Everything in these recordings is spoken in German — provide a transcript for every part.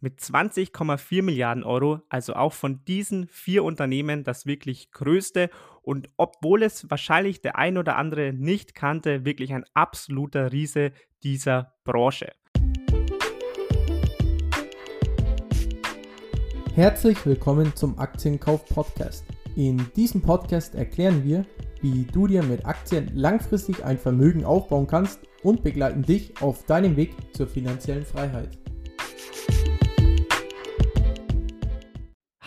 mit 20,4 Milliarden Euro, also auch von diesen vier Unternehmen das wirklich größte und obwohl es wahrscheinlich der ein oder andere nicht kannte, wirklich ein absoluter Riese dieser Branche. Herzlich willkommen zum Aktienkauf Podcast. In diesem Podcast erklären wir, wie du dir mit Aktien langfristig ein Vermögen aufbauen kannst und begleiten dich auf deinem Weg zur finanziellen Freiheit.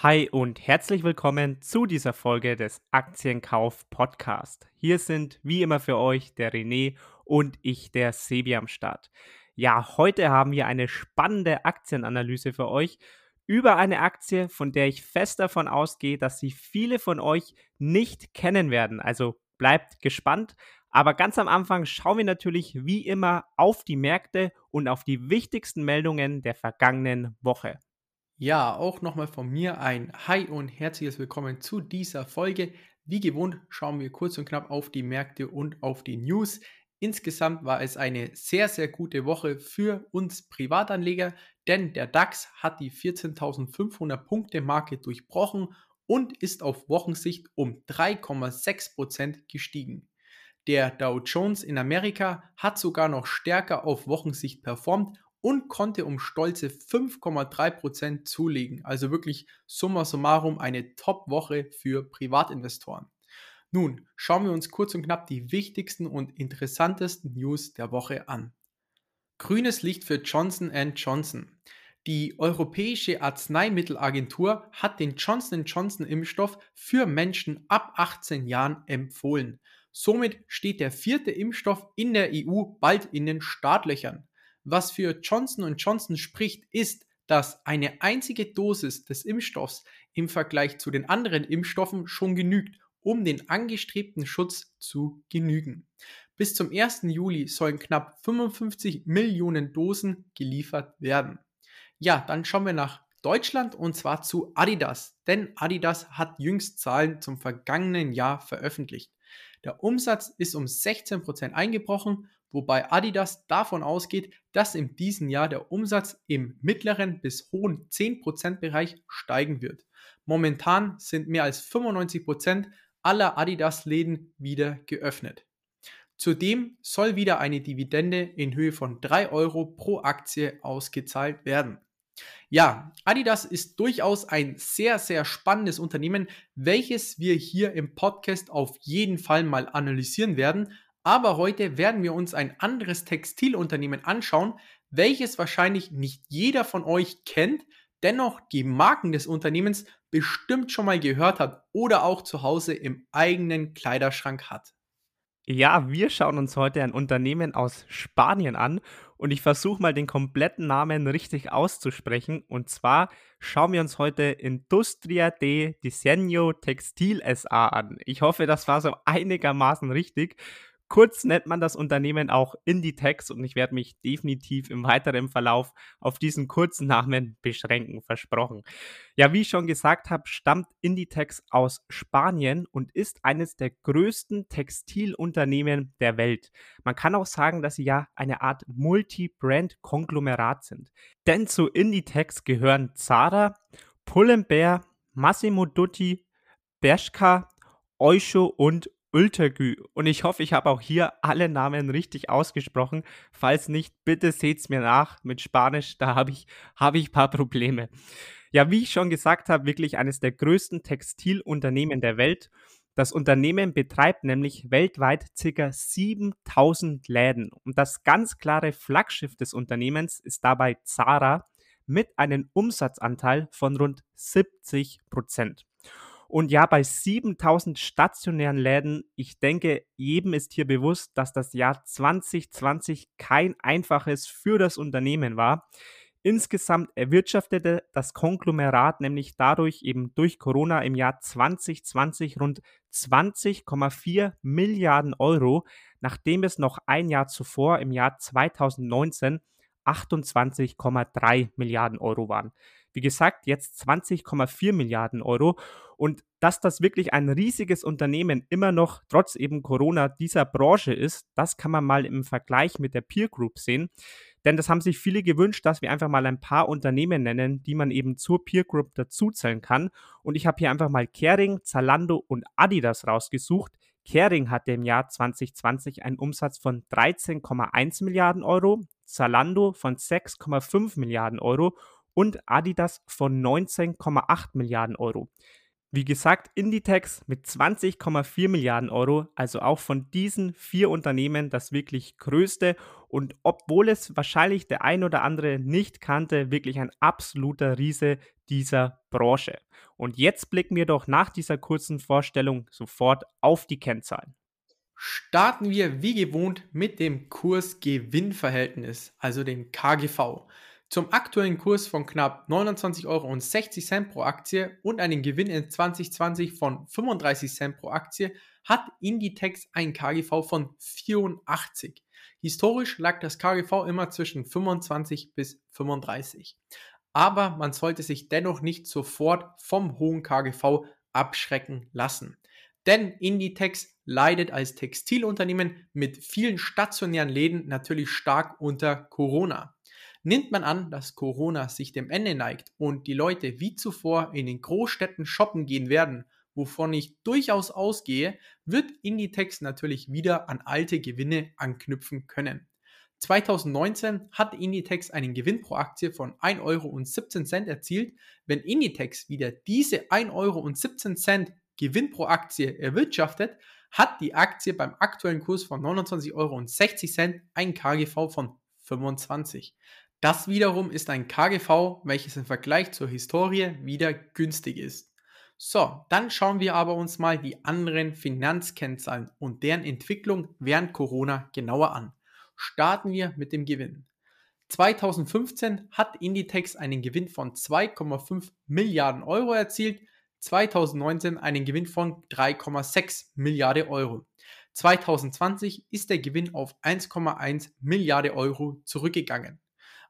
Hi und herzlich willkommen zu dieser Folge des Aktienkauf Podcast. Hier sind wie immer für euch der René und ich, der Sebi am Start. Ja, heute haben wir eine spannende Aktienanalyse für euch über eine Aktie, von der ich fest davon ausgehe, dass sie viele von euch nicht kennen werden. Also bleibt gespannt. Aber ganz am Anfang schauen wir natürlich wie immer auf die Märkte und auf die wichtigsten Meldungen der vergangenen Woche. Ja, auch nochmal von mir ein Hi und herzliches Willkommen zu dieser Folge. Wie gewohnt schauen wir kurz und knapp auf die Märkte und auf die News. Insgesamt war es eine sehr, sehr gute Woche für uns Privatanleger, denn der DAX hat die 14.500 Punkte Marke durchbrochen und ist auf Wochensicht um 3,6% gestiegen. Der Dow Jones in Amerika hat sogar noch stärker auf Wochensicht performt und konnte um stolze 5,3% zulegen. Also wirklich summa summarum eine Top-Woche für Privatinvestoren. Nun schauen wir uns kurz und knapp die wichtigsten und interessantesten News der Woche an. Grünes Licht für Johnson Johnson. Die Europäische Arzneimittelagentur hat den Johnson Johnson Impfstoff für Menschen ab 18 Jahren empfohlen. Somit steht der vierte Impfstoff in der EU bald in den Startlöchern. Was für Johnson Johnson spricht, ist, dass eine einzige Dosis des Impfstoffs im Vergleich zu den anderen Impfstoffen schon genügt, um den angestrebten Schutz zu genügen. Bis zum 1. Juli sollen knapp 55 Millionen Dosen geliefert werden. Ja, dann schauen wir nach Deutschland und zwar zu Adidas, denn Adidas hat jüngst Zahlen zum vergangenen Jahr veröffentlicht. Der Umsatz ist um 16% eingebrochen wobei Adidas davon ausgeht, dass in diesem Jahr der Umsatz im mittleren bis hohen 10% Bereich steigen wird. Momentan sind mehr als 95% aller Adidas-Läden wieder geöffnet. Zudem soll wieder eine Dividende in Höhe von 3 Euro pro Aktie ausgezahlt werden. Ja, Adidas ist durchaus ein sehr, sehr spannendes Unternehmen, welches wir hier im Podcast auf jeden Fall mal analysieren werden. Aber heute werden wir uns ein anderes Textilunternehmen anschauen, welches wahrscheinlich nicht jeder von euch kennt, dennoch die Marken des Unternehmens bestimmt schon mal gehört hat oder auch zu Hause im eigenen Kleiderschrank hat. Ja, wir schauen uns heute ein Unternehmen aus Spanien an und ich versuche mal den kompletten Namen richtig auszusprechen. Und zwar schauen wir uns heute Industria de Diseño Textil SA an. Ich hoffe, das war so einigermaßen richtig. Kurz nennt man das Unternehmen auch Inditex und ich werde mich definitiv im weiteren Verlauf auf diesen kurzen Namen beschränken, versprochen. Ja, wie ich schon gesagt habe, stammt Inditex aus Spanien und ist eines der größten Textilunternehmen der Welt. Man kann auch sagen, dass sie ja eine Art Multi-Brand-Konglomerat sind. Denn zu Inditex gehören Zara, Pull&Bear, Massimo Dutti, Bershka, Oysho und Ultergü. Und ich hoffe, ich habe auch hier alle Namen richtig ausgesprochen. Falls nicht, bitte seht's mir nach. Mit Spanisch, da habe ich, hab ich ein paar Probleme. Ja, wie ich schon gesagt habe, wirklich eines der größten Textilunternehmen der Welt. Das Unternehmen betreibt nämlich weltweit ca. 7000 Läden. Und das ganz klare Flaggschiff des Unternehmens ist dabei Zara mit einem Umsatzanteil von rund 70 Prozent. Und ja, bei 7000 stationären Läden, ich denke, jedem ist hier bewusst, dass das Jahr 2020 kein einfaches für das Unternehmen war. Insgesamt erwirtschaftete das Konglomerat nämlich dadurch eben durch Corona im Jahr 2020 rund 20,4 Milliarden Euro, nachdem es noch ein Jahr zuvor im Jahr 2019 28,3 Milliarden Euro waren. Wie gesagt, jetzt 20,4 Milliarden Euro. Und dass das wirklich ein riesiges Unternehmen immer noch trotz eben Corona dieser Branche ist, das kann man mal im Vergleich mit der Peer Group sehen. Denn das haben sich viele gewünscht, dass wir einfach mal ein paar Unternehmen nennen, die man eben zur Peer Group dazuzählen kann. Und ich habe hier einfach mal Kering, Zalando und Adidas rausgesucht. Kering hatte im Jahr 2020 einen Umsatz von 13,1 Milliarden Euro, Zalando von 6,5 Milliarden Euro und Adidas von 19,8 Milliarden Euro. Wie gesagt, Inditex mit 20,4 Milliarden Euro, also auch von diesen vier Unternehmen das wirklich größte und obwohl es wahrscheinlich der ein oder andere nicht kannte, wirklich ein absoluter Riese dieser Branche. Und jetzt blicken wir doch nach dieser kurzen Vorstellung sofort auf die Kennzahlen. Starten wir wie gewohnt mit dem Kurs-Gewinn-Verhältnis, also dem KGV. Zum aktuellen Kurs von knapp 29,60 Euro pro Aktie und einem Gewinn in 2020 von 35 Cent pro Aktie hat Inditex ein KGV von 84. Historisch lag das KGV immer zwischen 25 bis 35. Aber man sollte sich dennoch nicht sofort vom hohen KGV abschrecken lassen. Denn Inditex leidet als Textilunternehmen mit vielen stationären Läden natürlich stark unter Corona. Nimmt man an, dass Corona sich dem Ende neigt und die Leute wie zuvor in den Großstädten shoppen gehen werden, wovon ich durchaus ausgehe, wird Inditex natürlich wieder an alte Gewinne anknüpfen können. 2019 hat Inditex einen Gewinn pro Aktie von 1,17 Euro erzielt. Wenn Inditex wieder diese 1,17 Euro Gewinn pro Aktie erwirtschaftet, hat die Aktie beim aktuellen Kurs von 29,60 Euro ein KGV von 25. Das wiederum ist ein KGV, welches im Vergleich zur Historie wieder günstig ist. So, dann schauen wir aber uns mal die anderen Finanzkennzahlen und deren Entwicklung während Corona genauer an. Starten wir mit dem Gewinn. 2015 hat Inditex einen Gewinn von 2,5 Milliarden Euro erzielt, 2019 einen Gewinn von 3,6 Milliarden Euro. 2020 ist der Gewinn auf 1,1 Milliarden Euro zurückgegangen.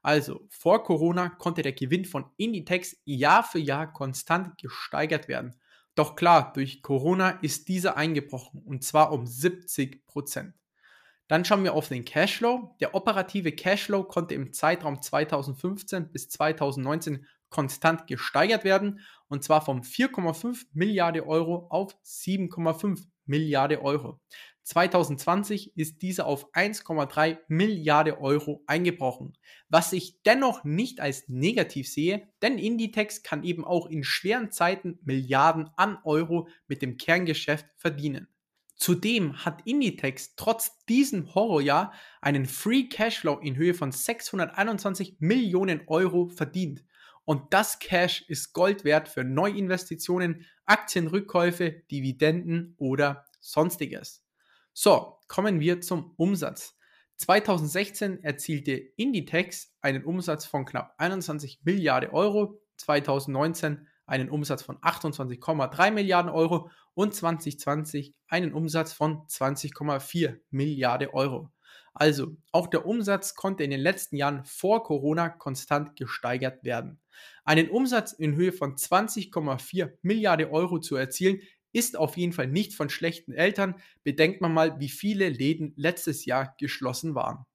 Also vor Corona konnte der Gewinn von Inditex Jahr für Jahr konstant gesteigert werden. Doch klar, durch Corona ist dieser eingebrochen und zwar um 70 Prozent. Dann schauen wir auf den Cashflow. Der operative Cashflow konnte im Zeitraum 2015 bis 2019 konstant gesteigert werden und zwar von 4,5 Milliarden Euro auf 7,5 Milliarden Euro. 2020 ist dieser auf 1,3 Milliarden Euro eingebrochen, was ich dennoch nicht als negativ sehe, denn Inditex kann eben auch in schweren Zeiten Milliarden an Euro mit dem Kerngeschäft verdienen. Zudem hat Inditex trotz diesem Horrorjahr einen Free Cashflow in Höhe von 621 Millionen Euro verdient. Und das Cash ist Gold wert für Neuinvestitionen, Aktienrückkäufe, Dividenden oder sonstiges. So, kommen wir zum Umsatz. 2016 erzielte Inditex einen Umsatz von knapp 21 Milliarden Euro, 2019 einen Umsatz von 28,3 Milliarden Euro und 2020 einen Umsatz von 20,4 Milliarden Euro. Also, auch der Umsatz konnte in den letzten Jahren vor Corona konstant gesteigert werden. Einen Umsatz in Höhe von 20,4 Milliarden Euro zu erzielen, ist auf jeden Fall nicht von schlechten Eltern. Bedenkt man mal, wie viele Läden letztes Jahr geschlossen waren.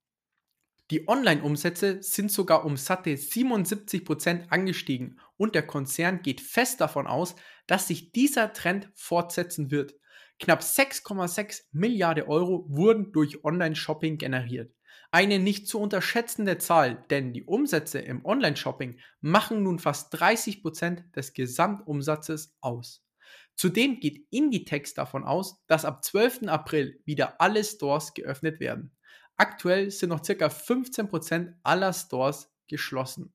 Die Online-Umsätze sind sogar um satte 77% angestiegen und der Konzern geht fest davon aus, dass sich dieser Trend fortsetzen wird. Knapp 6,6 Milliarden Euro wurden durch Online-Shopping generiert. Eine nicht zu unterschätzende Zahl, denn die Umsätze im Online-Shopping machen nun fast 30% des Gesamtumsatzes aus. Zudem geht Inditex davon aus, dass ab 12. April wieder alle Stores geöffnet werden. Aktuell sind noch ca. 15% aller Stores geschlossen.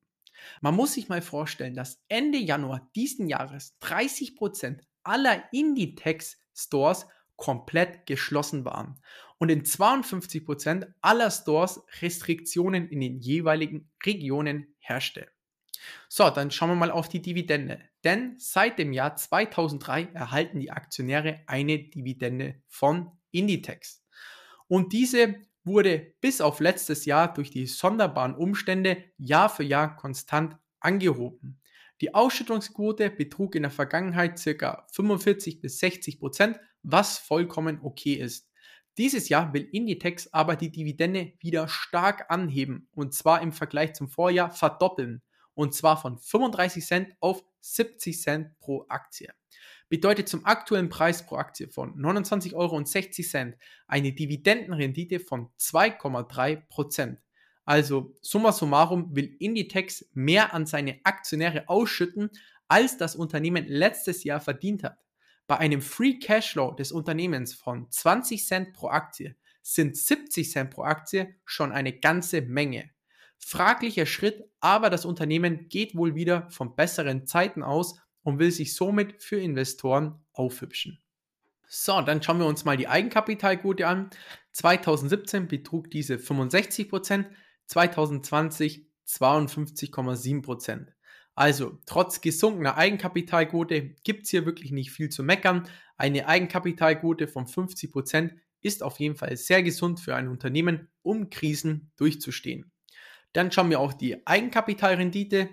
Man muss sich mal vorstellen, dass Ende Januar diesen Jahres 30% aller Inditex Stores komplett geschlossen waren und in 52% aller Stores Restriktionen in den jeweiligen Regionen herrschte. So, dann schauen wir mal auf die Dividende. Denn seit dem Jahr 2003 erhalten die Aktionäre eine Dividende von Inditex. Und diese wurde bis auf letztes Jahr durch die sonderbaren Umstände Jahr für Jahr konstant angehoben. Die Ausschüttungsquote betrug in der Vergangenheit ca. 45 bis 60 Prozent, was vollkommen okay ist. Dieses Jahr will Inditex aber die Dividende wieder stark anheben und zwar im Vergleich zum Vorjahr verdoppeln und zwar von 35 Cent auf 70 Cent pro Aktie. Bedeutet zum aktuellen Preis pro Aktie von 29,60 Euro eine Dividendenrendite von 2,3 Prozent. Also summa summarum will Inditex mehr an seine Aktionäre ausschütten, als das Unternehmen letztes Jahr verdient hat. Bei einem Free Cashflow des Unternehmens von 20 Cent pro Aktie sind 70 Cent pro Aktie schon eine ganze Menge. Fraglicher Schritt, aber das Unternehmen geht wohl wieder von besseren Zeiten aus und will sich somit für Investoren aufhübschen. So, dann schauen wir uns mal die Eigenkapitalquote an. 2017 betrug diese 65%, 2020 52,7%. Also, trotz gesunkener Eigenkapitalquote gibt es hier wirklich nicht viel zu meckern. Eine Eigenkapitalquote von 50% ist auf jeden Fall sehr gesund für ein Unternehmen, um Krisen durchzustehen. Dann schauen wir auch die Eigenkapitalrendite.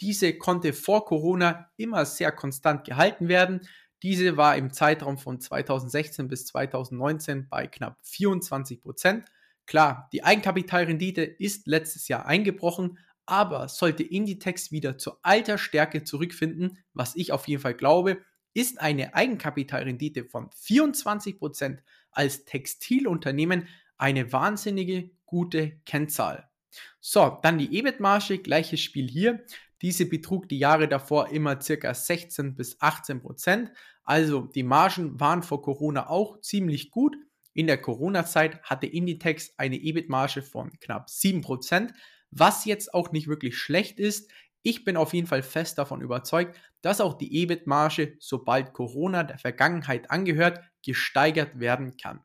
Diese konnte vor Corona immer sehr konstant gehalten werden. Diese war im Zeitraum von 2016 bis 2019 bei knapp 24 Prozent. Klar, die Eigenkapitalrendite ist letztes Jahr eingebrochen, aber sollte Inditex wieder zur alter Stärke zurückfinden, was ich auf jeden Fall glaube, ist eine Eigenkapitalrendite von 24 Prozent als Textilunternehmen eine wahnsinnige gute Kennzahl. So, dann die EBIT-Marge, gleiches Spiel hier. Diese betrug die Jahre davor immer circa 16 bis 18 Prozent. Also die Margen waren vor Corona auch ziemlich gut. In der Corona-Zeit hatte Inditex eine EBIT-Marge von knapp 7 Prozent, was jetzt auch nicht wirklich schlecht ist. Ich bin auf jeden Fall fest davon überzeugt, dass auch die EBIT-Marge, sobald Corona der Vergangenheit angehört, gesteigert werden kann.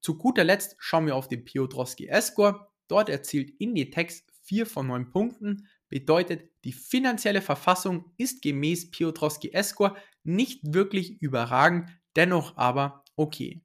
Zu guter Letzt schauen wir auf den Piotrowski S-Score. Dort erzielt Inditex 4 von 9 Punkten, bedeutet, die finanzielle Verfassung ist gemäß Piotrowski S-Score nicht wirklich überragend, dennoch aber okay.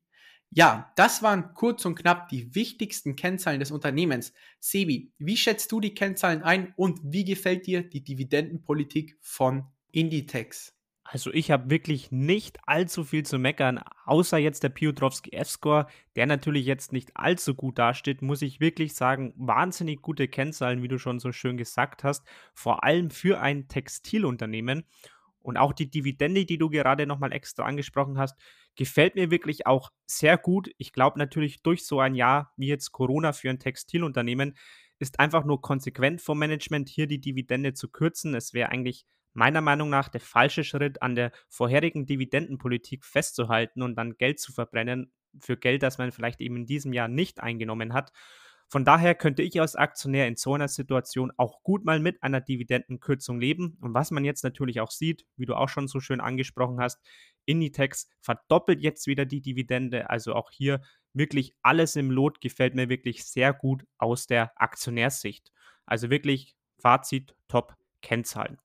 Ja, das waren kurz und knapp die wichtigsten Kennzahlen des Unternehmens. Sebi, wie schätzt du die Kennzahlen ein und wie gefällt dir die Dividendenpolitik von Inditex? Also ich habe wirklich nicht allzu viel zu meckern, außer jetzt der Piotrowski F-Score, der natürlich jetzt nicht allzu gut dasteht, muss ich wirklich sagen, wahnsinnig gute Kennzahlen, wie du schon so schön gesagt hast, vor allem für ein Textilunternehmen. Und auch die Dividende, die du gerade nochmal extra angesprochen hast, gefällt mir wirklich auch sehr gut. Ich glaube natürlich durch so ein Jahr wie jetzt Corona für ein Textilunternehmen ist einfach nur konsequent vom Management hier die Dividende zu kürzen. Es wäre eigentlich meiner Meinung nach der falsche Schritt, an der vorherigen Dividendenpolitik festzuhalten und dann Geld zu verbrennen für Geld, das man vielleicht eben in diesem Jahr nicht eingenommen hat. Von daher könnte ich als Aktionär in so einer Situation auch gut mal mit einer Dividendenkürzung leben. Und was man jetzt natürlich auch sieht, wie du auch schon so schön angesprochen hast, Inditex verdoppelt jetzt wieder die Dividende. Also auch hier wirklich alles im Lot gefällt mir wirklich sehr gut aus der Aktionärssicht. Also wirklich Fazit, top Kennzahlen.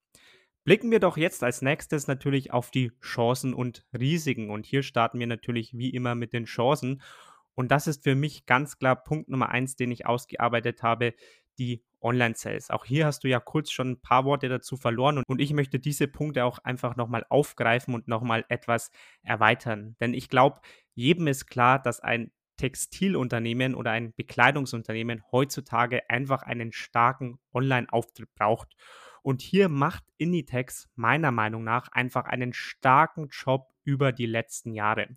Blicken wir doch jetzt als nächstes natürlich auf die Chancen und Risiken. Und hier starten wir natürlich wie immer mit den Chancen. Und das ist für mich ganz klar Punkt Nummer eins, den ich ausgearbeitet habe, die Online-Sales. Auch hier hast du ja kurz schon ein paar Worte dazu verloren und ich möchte diese Punkte auch einfach nochmal aufgreifen und nochmal etwas erweitern. Denn ich glaube, jedem ist klar, dass ein Textilunternehmen oder ein Bekleidungsunternehmen heutzutage einfach einen starken Online-Auftritt braucht. Und hier macht Inditex meiner Meinung nach einfach einen starken Job über die letzten Jahre.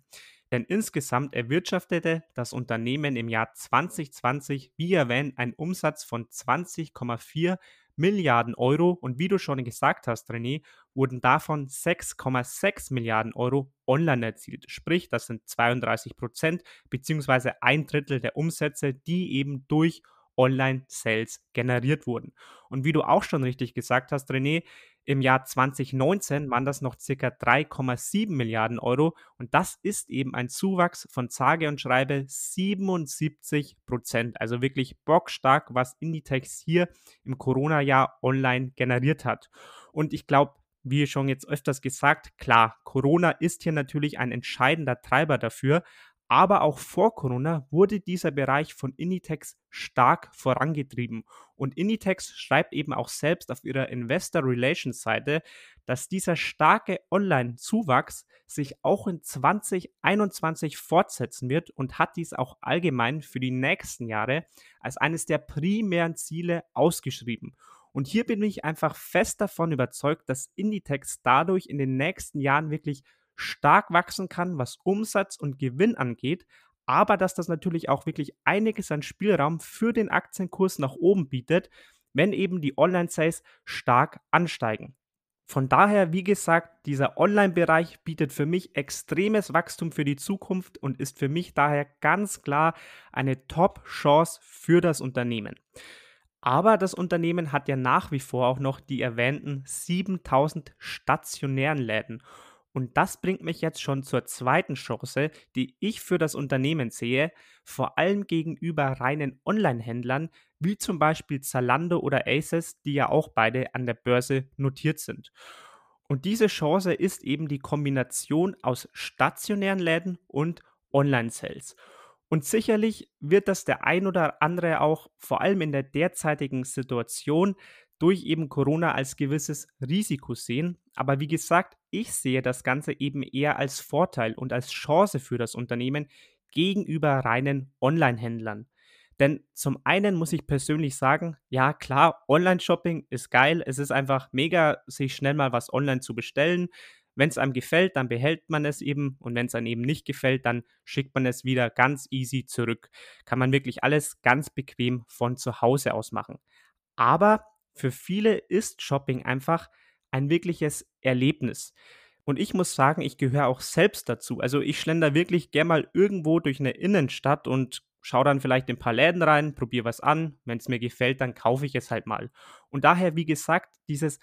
Denn insgesamt erwirtschaftete das Unternehmen im Jahr 2020, wie erwähnt, einen Umsatz von 20,4 Milliarden Euro und wie du schon gesagt hast, René, wurden davon 6,6 Milliarden Euro online erzielt. Sprich, das sind 32 Prozent beziehungsweise ein Drittel der Umsätze, die eben durch Online-Sales generiert wurden. Und wie du auch schon richtig gesagt hast, René, im Jahr 2019 waren das noch ca. 3,7 Milliarden Euro und das ist eben ein Zuwachs von sage und schreibe 77 Prozent. Also wirklich bockstark, was Inditex hier im Corona-Jahr online generiert hat. Und ich glaube, wie schon jetzt öfters gesagt, klar, Corona ist hier natürlich ein entscheidender Treiber dafür, aber auch vor Corona wurde dieser Bereich von Inditex stark vorangetrieben. Und Inditex schreibt eben auch selbst auf ihrer Investor Relations Seite, dass dieser starke Online-Zuwachs sich auch in 2021 fortsetzen wird und hat dies auch allgemein für die nächsten Jahre als eines der primären Ziele ausgeschrieben. Und hier bin ich einfach fest davon überzeugt, dass Inditex dadurch in den nächsten Jahren wirklich stark wachsen kann, was Umsatz und Gewinn angeht, aber dass das natürlich auch wirklich einiges an Spielraum für den Aktienkurs nach oben bietet, wenn eben die Online-Sales stark ansteigen. Von daher, wie gesagt, dieser Online-Bereich bietet für mich extremes Wachstum für die Zukunft und ist für mich daher ganz klar eine Top-Chance für das Unternehmen. Aber das Unternehmen hat ja nach wie vor auch noch die erwähnten 7000 stationären Läden. Und das bringt mich jetzt schon zur zweiten Chance, die ich für das Unternehmen sehe, vor allem gegenüber reinen Online-Händlern, wie zum Beispiel Zalando oder Aces, die ja auch beide an der Börse notiert sind. Und diese Chance ist eben die Kombination aus stationären Läden und Online-Sales. Und sicherlich wird das der ein oder andere auch vor allem in der derzeitigen Situation durch eben Corona als gewisses Risiko sehen. Aber wie gesagt, ich sehe das Ganze eben eher als Vorteil und als Chance für das Unternehmen gegenüber reinen Online-Händlern. Denn zum einen muss ich persönlich sagen, ja klar, Online-Shopping ist geil. Es ist einfach mega, sich schnell mal was online zu bestellen. Wenn es einem gefällt, dann behält man es eben und wenn es einem eben nicht gefällt, dann schickt man es wieder ganz easy zurück. Kann man wirklich alles ganz bequem von zu Hause aus machen. Aber für viele ist Shopping einfach ein wirkliches Erlebnis. Und ich muss sagen, ich gehöre auch selbst dazu. Also ich schlender wirklich gern mal irgendwo durch eine Innenstadt und schaue dann vielleicht in ein paar Läden rein, probiere was an. Wenn es mir gefällt, dann kaufe ich es halt mal. Und daher, wie gesagt, dieses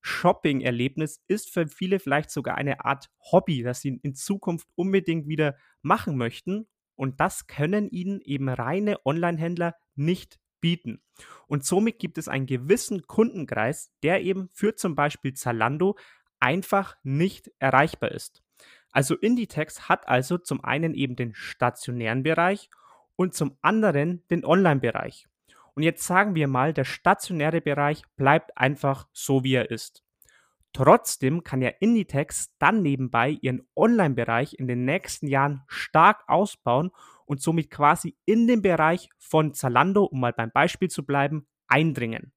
Shopping-Erlebnis ist für viele vielleicht sogar eine Art Hobby, das sie in Zukunft unbedingt wieder machen möchten. Und das können ihnen eben reine Online-Händler nicht bieten. Und somit gibt es einen gewissen Kundenkreis, der eben für zum Beispiel Zalando einfach nicht erreichbar ist. Also Inditex hat also zum einen eben den stationären Bereich und zum anderen den Online-Bereich. Und jetzt sagen wir mal, der stationäre Bereich bleibt einfach so, wie er ist. Trotzdem kann ja Inditex dann nebenbei ihren Online-Bereich in den nächsten Jahren stark ausbauen und somit quasi in den Bereich von Zalando, um mal beim Beispiel zu bleiben, eindringen.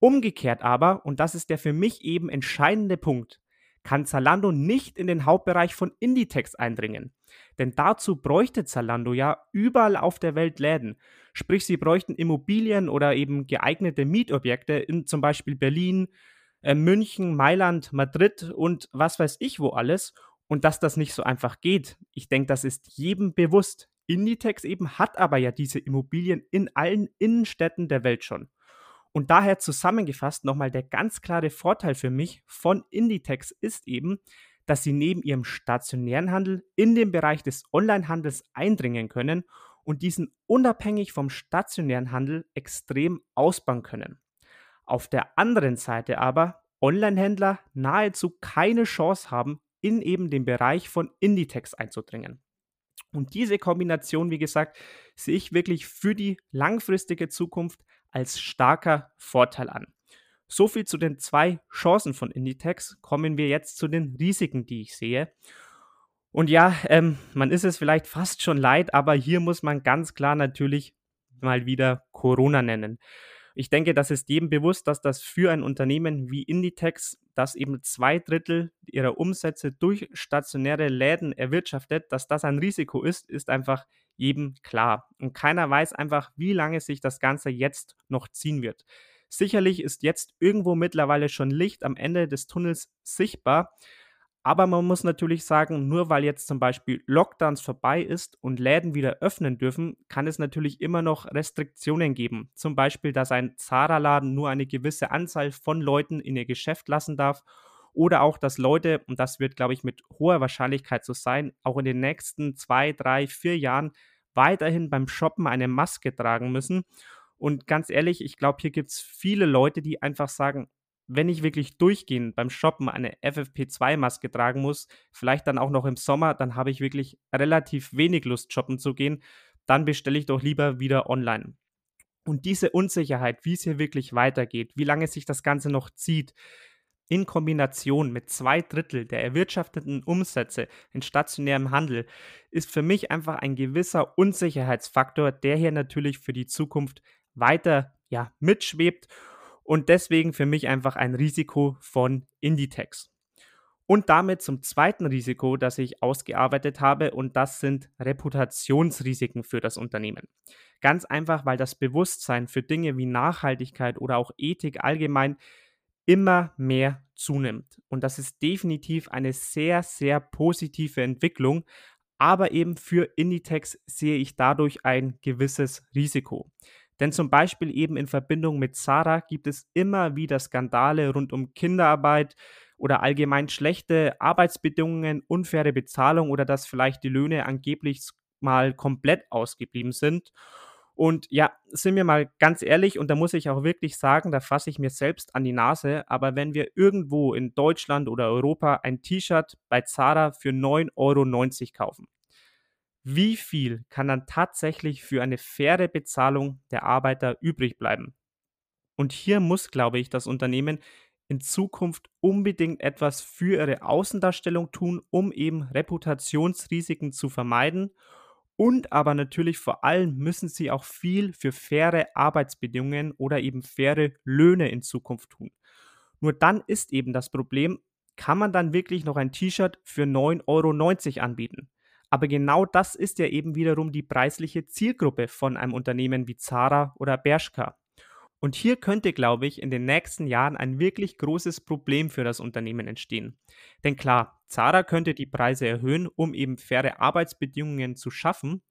Umgekehrt aber, und das ist der für mich eben entscheidende Punkt, kann Zalando nicht in den Hauptbereich von Inditex eindringen. Denn dazu bräuchte Zalando ja überall auf der Welt Läden. Sprich, sie bräuchten Immobilien oder eben geeignete Mietobjekte in zum Beispiel Berlin, äh, München, Mailand, Madrid und was weiß ich wo alles. Und dass das nicht so einfach geht, ich denke, das ist jedem bewusst. Inditex eben hat aber ja diese Immobilien in allen Innenstädten der Welt schon. Und daher zusammengefasst nochmal der ganz klare Vorteil für mich von Inditex ist eben, dass sie neben ihrem stationären Handel in den Bereich des Onlinehandels eindringen können und diesen unabhängig vom stationären Handel extrem ausbauen können. Auf der anderen Seite aber Onlinehändler nahezu keine Chance haben, in eben den Bereich von Inditex einzudringen. Und diese Kombination, wie gesagt, sehe ich wirklich für die langfristige Zukunft als starker Vorteil an. So viel zu den zwei Chancen von Inditex. Kommen wir jetzt zu den Risiken, die ich sehe. Und ja, ähm, man ist es vielleicht fast schon leid, aber hier muss man ganz klar natürlich mal wieder Corona nennen. Ich denke, das ist jedem bewusst, dass das für ein Unternehmen wie Inditex, das eben zwei Drittel ihrer Umsätze durch stationäre Läden erwirtschaftet, dass das ein Risiko ist, ist einfach jedem klar. Und keiner weiß einfach, wie lange sich das Ganze jetzt noch ziehen wird. Sicherlich ist jetzt irgendwo mittlerweile schon Licht am Ende des Tunnels sichtbar, aber man muss natürlich sagen, nur weil jetzt zum Beispiel Lockdowns vorbei ist und Läden wieder öffnen dürfen, kann es natürlich immer noch Restriktionen geben. Zum Beispiel, dass ein Zara-Laden nur eine gewisse Anzahl von Leuten in ihr Geschäft lassen darf. Oder auch, dass Leute, und das wird, glaube ich, mit hoher Wahrscheinlichkeit so sein, auch in den nächsten zwei, drei, vier Jahren weiterhin beim Shoppen eine Maske tragen müssen. Und ganz ehrlich, ich glaube, hier gibt es viele Leute, die einfach sagen, wenn ich wirklich durchgehend beim Shoppen eine FFP2-Maske tragen muss, vielleicht dann auch noch im Sommer, dann habe ich wirklich relativ wenig Lust, shoppen zu gehen. Dann bestelle ich doch lieber wieder online. Und diese Unsicherheit, wie es hier wirklich weitergeht, wie lange sich das Ganze noch zieht, in Kombination mit zwei Drittel der erwirtschafteten Umsätze in stationärem Handel ist für mich einfach ein gewisser Unsicherheitsfaktor, der hier natürlich für die Zukunft weiter ja, mitschwebt und deswegen für mich einfach ein Risiko von Inditex. Und damit zum zweiten Risiko, das ich ausgearbeitet habe, und das sind Reputationsrisiken für das Unternehmen. Ganz einfach, weil das Bewusstsein für Dinge wie Nachhaltigkeit oder auch Ethik allgemein immer mehr zunimmt. Und das ist definitiv eine sehr, sehr positive Entwicklung. Aber eben für Inditex sehe ich dadurch ein gewisses Risiko. Denn zum Beispiel eben in Verbindung mit Zara gibt es immer wieder Skandale rund um Kinderarbeit oder allgemein schlechte Arbeitsbedingungen, unfaire Bezahlung oder dass vielleicht die Löhne angeblich mal komplett ausgeblieben sind. Und ja, sind wir mal ganz ehrlich, und da muss ich auch wirklich sagen, da fasse ich mir selbst an die Nase, aber wenn wir irgendwo in Deutschland oder Europa ein T-Shirt bei Zara für 9,90 Euro kaufen, wie viel kann dann tatsächlich für eine faire Bezahlung der Arbeiter übrig bleiben? Und hier muss, glaube ich, das Unternehmen in Zukunft unbedingt etwas für ihre Außendarstellung tun, um eben Reputationsrisiken zu vermeiden und aber natürlich vor allem müssen sie auch viel für faire Arbeitsbedingungen oder eben faire Löhne in Zukunft tun. Nur dann ist eben das Problem, kann man dann wirklich noch ein T-Shirt für 9,90 Euro anbieten? Aber genau das ist ja eben wiederum die preisliche Zielgruppe von einem Unternehmen wie Zara oder Bershka. Und hier könnte, glaube ich, in den nächsten Jahren ein wirklich großes Problem für das Unternehmen entstehen. Denn klar, Zara könnte die Preise erhöhen, um eben faire Arbeitsbedingungen zu schaffen.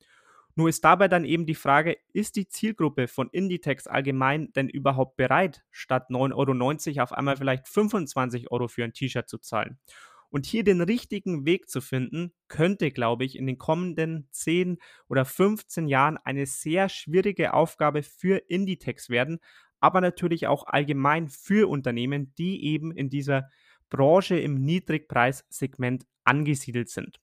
Nur ist dabei dann eben die Frage, ist die Zielgruppe von Inditex allgemein denn überhaupt bereit, statt 9,90 Euro auf einmal vielleicht 25 Euro für ein T-Shirt zu zahlen? Und hier den richtigen Weg zu finden, könnte, glaube ich, in den kommenden 10 oder 15 Jahren eine sehr schwierige Aufgabe für Inditex werden, aber natürlich auch allgemein für Unternehmen, die eben in dieser Branche im Niedrigpreissegment angesiedelt sind.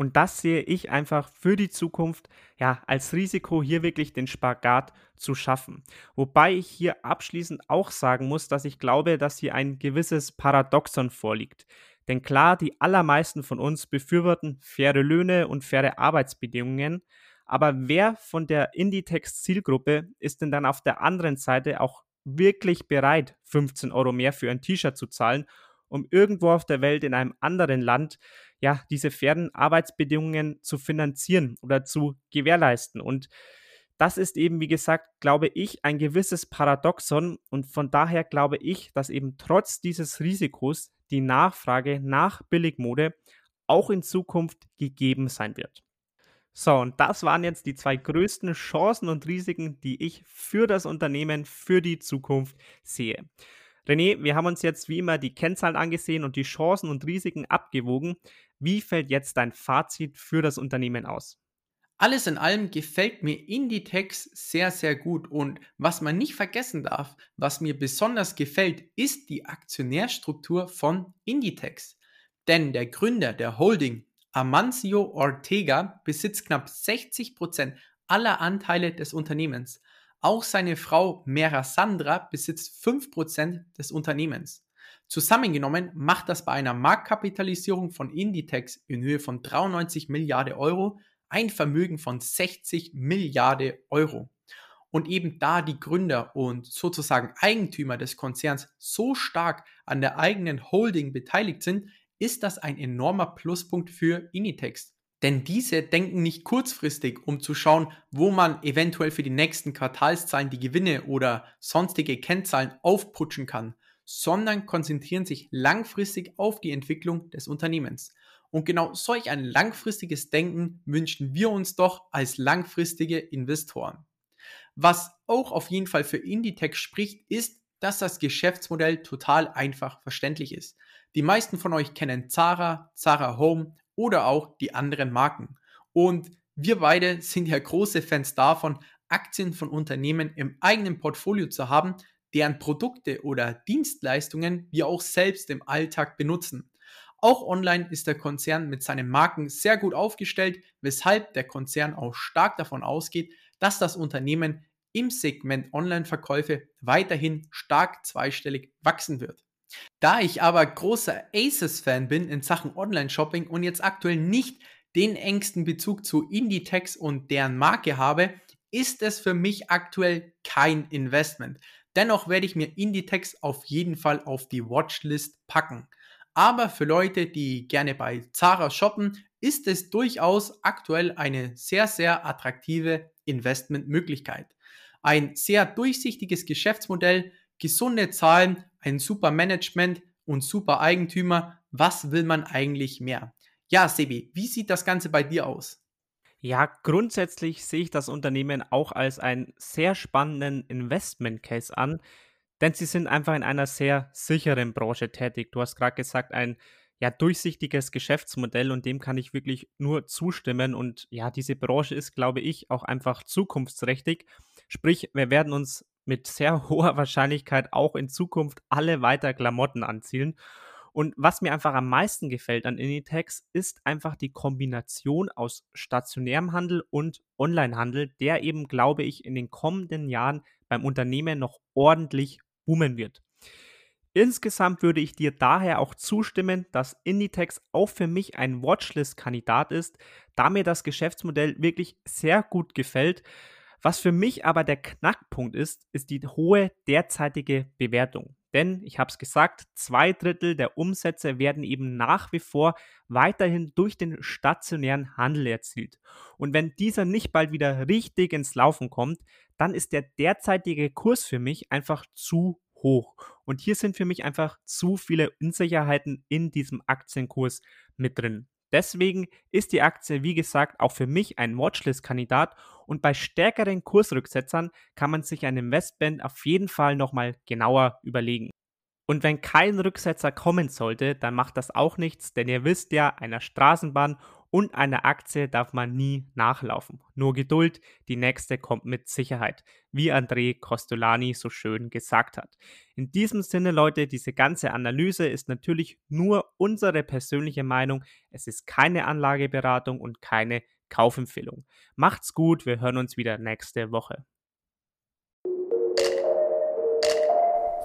Und das sehe ich einfach für die Zukunft ja als Risiko hier wirklich den Spagat zu schaffen. Wobei ich hier abschließend auch sagen muss, dass ich glaube, dass hier ein gewisses Paradoxon vorliegt. Denn klar, die allermeisten von uns befürworten faire Löhne und faire Arbeitsbedingungen. Aber wer von der Inditex-Zielgruppe ist denn dann auf der anderen Seite auch wirklich bereit, 15 Euro mehr für ein T-Shirt zu zahlen, um irgendwo auf der Welt in einem anderen Land ja diese fairen Arbeitsbedingungen zu finanzieren oder zu gewährleisten? Und das ist eben, wie gesagt, glaube ich, ein gewisses Paradoxon und von daher glaube ich, dass eben trotz dieses Risikos die Nachfrage nach Billigmode auch in Zukunft gegeben sein wird. So, und das waren jetzt die zwei größten Chancen und Risiken, die ich für das Unternehmen, für die Zukunft sehe. René, wir haben uns jetzt wie immer die Kennzahlen angesehen und die Chancen und Risiken abgewogen. Wie fällt jetzt dein Fazit für das Unternehmen aus? Alles in allem gefällt mir Inditex sehr, sehr gut und was man nicht vergessen darf, was mir besonders gefällt, ist die Aktionärstruktur von Inditex. Denn der Gründer der Holding, Amancio Ortega, besitzt knapp 60% aller Anteile des Unternehmens. Auch seine Frau Mera Sandra besitzt 5% des Unternehmens. Zusammengenommen macht das bei einer Marktkapitalisierung von Inditex in Höhe von 93 Milliarden Euro ein Vermögen von 60 Milliarden Euro. Und eben da die Gründer und sozusagen Eigentümer des Konzerns so stark an der eigenen Holding beteiligt sind, ist das ein enormer Pluspunkt für Initex. Denn diese denken nicht kurzfristig, um zu schauen, wo man eventuell für die nächsten Quartalszahlen die Gewinne oder sonstige Kennzahlen aufputschen kann, sondern konzentrieren sich langfristig auf die Entwicklung des Unternehmens. Und genau solch ein langfristiges Denken wünschen wir uns doch als langfristige Investoren. Was auch auf jeden Fall für Inditex spricht, ist, dass das Geschäftsmodell total einfach verständlich ist. Die meisten von euch kennen Zara, Zara Home oder auch die anderen Marken. Und wir beide sind ja große Fans davon, Aktien von Unternehmen im eigenen Portfolio zu haben, deren Produkte oder Dienstleistungen wir auch selbst im Alltag benutzen. Auch online ist der Konzern mit seinen Marken sehr gut aufgestellt, weshalb der Konzern auch stark davon ausgeht, dass das Unternehmen im Segment Online-Verkäufe weiterhin stark zweistellig wachsen wird. Da ich aber großer Aces-Fan bin in Sachen Online-Shopping und jetzt aktuell nicht den engsten Bezug zu Inditex und deren Marke habe, ist es für mich aktuell kein Investment. Dennoch werde ich mir Inditex auf jeden Fall auf die Watchlist packen. Aber für Leute, die gerne bei Zara shoppen, ist es durchaus aktuell eine sehr, sehr attraktive Investmentmöglichkeit. Ein sehr durchsichtiges Geschäftsmodell, gesunde Zahlen, ein super Management und super Eigentümer. Was will man eigentlich mehr? Ja, Sebi, wie sieht das Ganze bei dir aus? Ja, grundsätzlich sehe ich das Unternehmen auch als einen sehr spannenden Investment Case an, denn sie sind einfach in einer sehr sicheren Branche tätig. Du hast gerade gesagt, ein ja durchsichtiges Geschäftsmodell und dem kann ich wirklich nur zustimmen und ja, diese Branche ist, glaube ich, auch einfach zukunftsträchtig. Sprich, wir werden uns mit sehr hoher Wahrscheinlichkeit auch in Zukunft alle weiter Klamotten anziehen. Und was mir einfach am meisten gefällt an Initex, ist einfach die Kombination aus stationärem Handel und Onlinehandel, der eben, glaube ich, in den kommenden Jahren beim Unternehmen noch ordentlich boomen wird. Insgesamt würde ich dir daher auch zustimmen, dass Inditex auch für mich ein Watchlist-Kandidat ist, da mir das Geschäftsmodell wirklich sehr gut gefällt. Was für mich aber der Knackpunkt ist, ist die hohe derzeitige Bewertung. Denn, ich habe es gesagt, zwei Drittel der Umsätze werden eben nach wie vor weiterhin durch den stationären Handel erzielt. Und wenn dieser nicht bald wieder richtig ins Laufen kommt, dann ist der derzeitige Kurs für mich einfach zu hoch. Und hier sind für mich einfach zu viele Unsicherheiten in diesem Aktienkurs mit drin. Deswegen ist die Aktie, wie gesagt, auch für mich ein Watchlist-Kandidat und bei stärkeren Kursrücksetzern kann man sich ein Investment auf jeden Fall nochmal genauer überlegen. Und wenn kein Rücksetzer kommen sollte, dann macht das auch nichts, denn ihr wisst ja, einer Straßenbahn und einer Aktie darf man nie nachlaufen. Nur Geduld, die nächste kommt mit Sicherheit, wie André Costolani so schön gesagt hat. In diesem Sinne, Leute, diese ganze Analyse ist natürlich nur unsere persönliche Meinung. Es ist keine Anlageberatung und keine Kaufempfehlung. Macht's gut, wir hören uns wieder nächste Woche.